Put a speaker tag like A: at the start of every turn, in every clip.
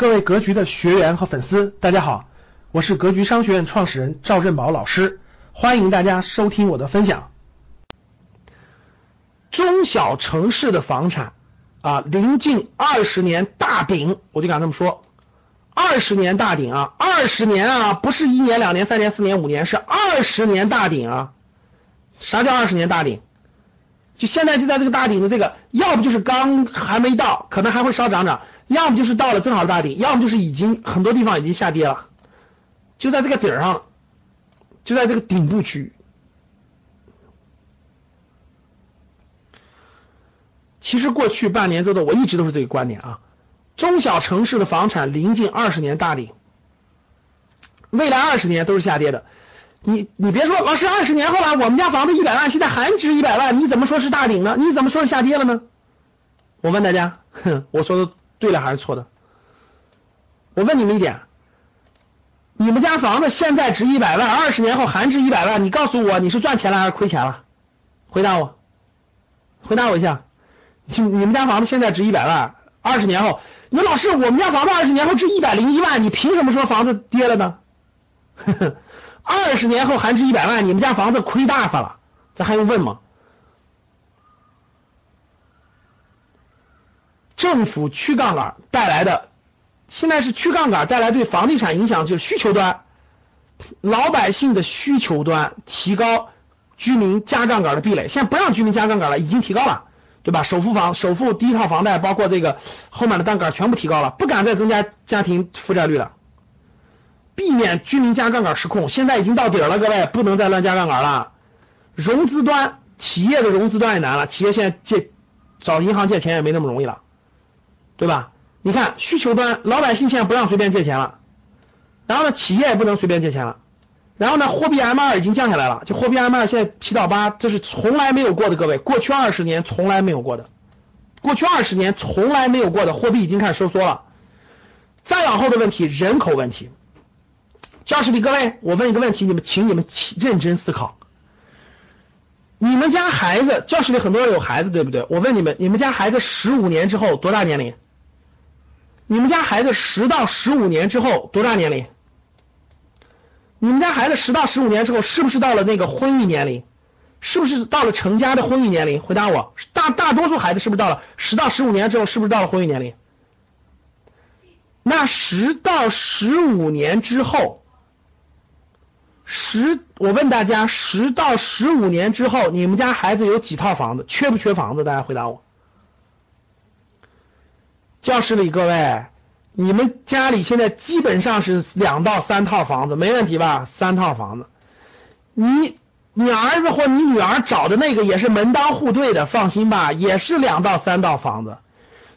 A: 各位格局的学员和粉丝，大家好，我是格局商学院创始人赵振宝老师，欢迎大家收听我的分享。中小城市的房产啊，临近二十年大顶，我就敢这么说，二十年大顶啊，二十年啊，不是一年、两年、三年、四年、五年，是二十年大顶啊。啥叫二十年大顶？就现在就在这个大顶的这个，要不就是刚还没到，可能还会稍涨涨。要么就是到了正好大顶，要么就是已经很多地方已经下跌了，就在这个顶上，就在这个顶部区域。其实过去半年多的，我一直都是这个观点啊，中小城市的房产临近二十年大顶，未来二十年都是下跌的。你你别说，老师，二十年后了，我们家房子一百万，现在还值一百万，你怎么说是大顶呢？你怎么说是下跌了呢？我问大家，哼，我说的。对的还是错的？我问你们一点，你们家房子现在值一百万，二十年后还值一百万，你告诉我你是赚钱了还是亏钱了？回答我，回答我一下，你你们家房子现在值一百万，二十年后，你说老师，我们家房子二十年后值一百零一万，你凭什么说房子跌了呢？二十年后还值一百万，你们家房子亏大发了，这还用问吗？政府去杠杆带来的，现在是去杠杆带来对房地产影响，就是需求端，老百姓的需求端提高，居民加杠杆的壁垒，现在不让居民加杠杆了，已经提高了，对吧？首付房、首付第一套房贷，包括这个后面的杠杆全部提高了，不敢再增加家庭负债率了，避免居民加杠杆失控。现在已经到底了，各位不能再乱加杠杆了。融资端，企业的融资端也难了，企业现在借找银行借钱也没那么容易了。对吧？你看需求端，老百姓现在不让随便借钱了，然后呢，企业也不能随便借钱了，然后呢，货币 M 二已经降下来了，就货币 M 二现在七到八，这是从来没有过的，各位，过去二十年从来没有过的，过去二十年从来没有过的，货币已经开始收缩了。再往后的问题，人口问题，教室里各位，我问一个问题，你们请你们认真思考，你们家孩子，教室里很多人有孩子，对不对？我问你们，你们家孩子十五年之后多大年龄？你们家孩子十到十五年之后多大年龄？你们家孩子十到十五年之后是不是到了那个婚育年龄？是不是到了成家的婚育年龄？回答我，大大多数孩子是不是到了十到十五年之后是不是到了婚育年龄？那十到十五年之后，十我问大家，十到十五年之后，你们家孩子有几套房子？缺不缺房子？大家回答我。教室里各位，你们家里现在基本上是两到三套房子，没问题吧？三套房子，你你儿子或你女儿找的那个也是门当户对的，放心吧，也是两到三套房子。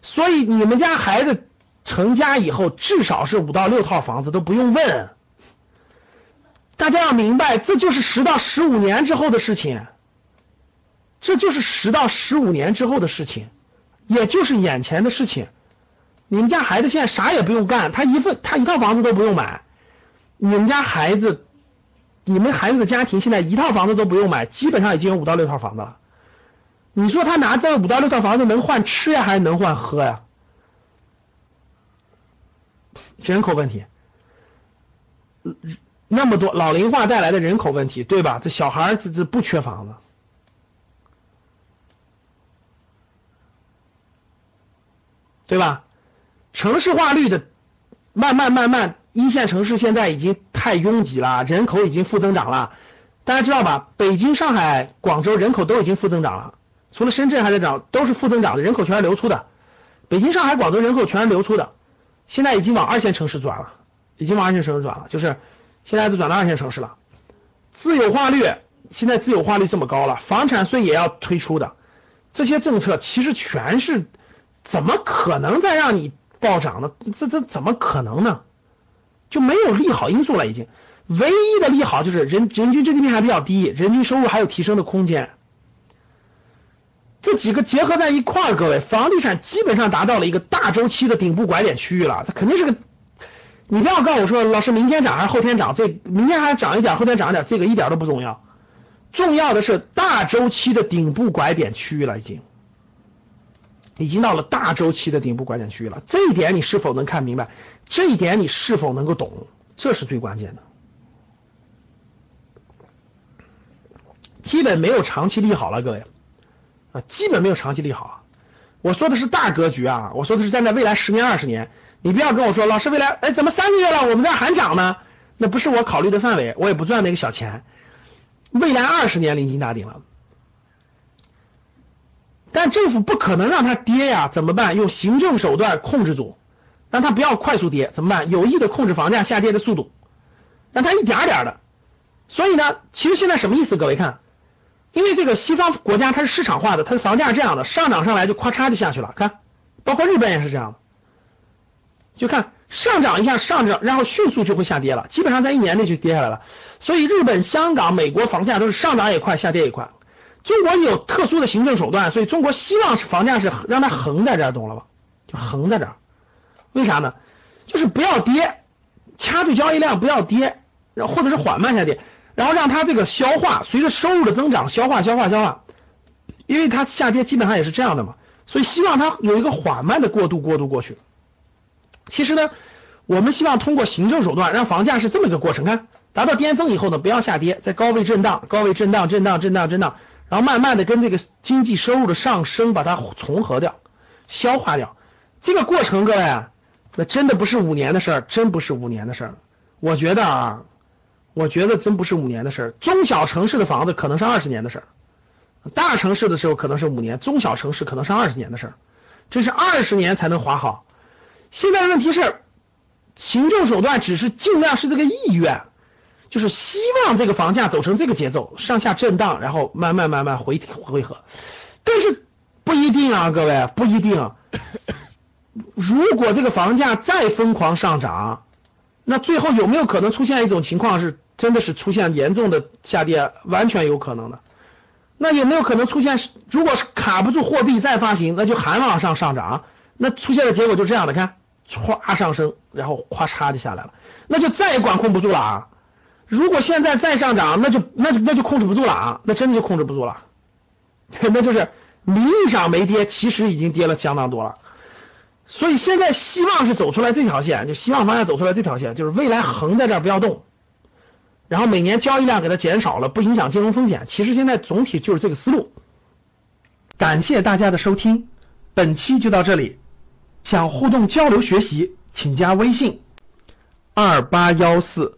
A: 所以你们家孩子成家以后，至少是五到六套房子都不用问。大家要明白，这就是十到十五年之后的事情，这就是十到十五年之后的事情，也就是眼前的事情。你们家孩子现在啥也不用干，他一份他一套房子都不用买。你们家孩子，你们孩子的家庭现在一套房子都不用买，基本上已经有五到六套房子了。你说他拿这五到六套房子能换吃呀，还是能换喝呀？人口问题，那么多老龄化带来的人口问题，对吧？这小孩这这不缺房子，对吧？城市化率的慢慢慢慢，一线城市现在已经太拥挤了，人口已经负增长了。大家知道吧？北京、上海、广州人口都已经负增长了，除了深圳还在涨，都是负增长的，人口全是流出的。北京、上海、广州人口全是流出的，现在已经往二线城市转了，已经往二线城市转了，就是现在都转到二线城市了。自有化率现在自有化率这么高了，房产税也要推出的，这些政策其实全是怎么可能再让你？暴涨的，这这怎么可能呢？就没有利好因素了，已经。唯一的利好就是人人均 GDP 还比较低，人均收入还有提升的空间。这几个结合在一块儿，各位，房地产基本上达到了一个大周期的顶部拐点区域了。它肯定是个，你不要告诉我说，老师明天涨还是后天涨？这明天还涨一点，后天涨一点，这个一点都不重要。重要的是大周期的顶部拐点区域了，已经。已经到了大周期的顶部拐点区域了。这一点你是否能看明白？这一点你是否能够懂？这是最关键的。基本没有长期利好了，各位啊，基本没有长期利好。我说的是大格局啊，我说的是站在未来十年、二十年。你不要跟我说，老师未来哎怎么三个月了，我们这还涨呢？那不是我考虑的范围，我也不赚那个小钱。未来二十年临近大顶了，但政府不可能让它跌呀，怎么办？用行政手段控制住，让它不要快速跌，怎么办？有意的控制房价下跌的速度，让它一点点的。所以呢，其实现在什么意思？各位看，因为这个西方国家它是市场化的，它的房价这样的，上涨上来就咔嚓就下去了。看，包括日本也是这样的。就看上涨一下上涨，然后迅速就会下跌了，基本上在一年内就跌下来了。所以日本、香港、美国房价都是上涨也快，下跌也快。中国有特殊的行政手段，所以中国希望是房价是让它横在这儿，懂了吧？就横在这儿。为啥呢？就是不要跌，掐住交易量不要跌，然后或者是缓慢下跌，然后让它这个消化，随着收入的增长消化消化消化。因为它下跌基本上也是这样的嘛，所以希望它有一个缓慢的过渡过渡过去。其实呢，我们希望通过行政手段让房价是这么一个过程，看达到巅峰以后呢，不要下跌，在高位震荡，高位震荡，震荡，震荡，震荡，然后慢慢的跟这个经济收入的上升把它重合掉，消化掉。这个过程，各位，那真的不是五年的事儿，真不是五年的事儿。我觉得啊，我觉得真不是五年的事儿。中小城市的房子可能是二十年的事儿，大城市的时候可能是五年，中小城市可能是二十年的事儿，这是二十年才能划好。现在的问题是，行政手段只是尽量是这个意愿，就是希望这个房价走成这个节奏，上下震荡，然后慢慢慢慢回回合。但是不一定啊，各位不一定。如果这个房价再疯狂上涨，那最后有没有可能出现一种情况是，真的是出现严重的下跌？完全有可能的。那有没有可能出现，如果是卡不住货币再发行，那就还往上上涨？那出现的结果就这样的，看。歘上升，然后咵嚓就下来了，那就再也管控不住了啊！如果现在再上涨，那就那就那就控制不住了啊！那真的就控制不住了，那就是名义上没跌，其实已经跌了相当多了。所以现在希望是走出来这条线，就希望方向走出来这条线，就是未来横在这儿不要动，然后每年交易量给它减少了，不影响金融风险。其实现在总体就是这个思路。感谢大家的收听，本期就到这里。想互动交流学习，请加微信二八幺四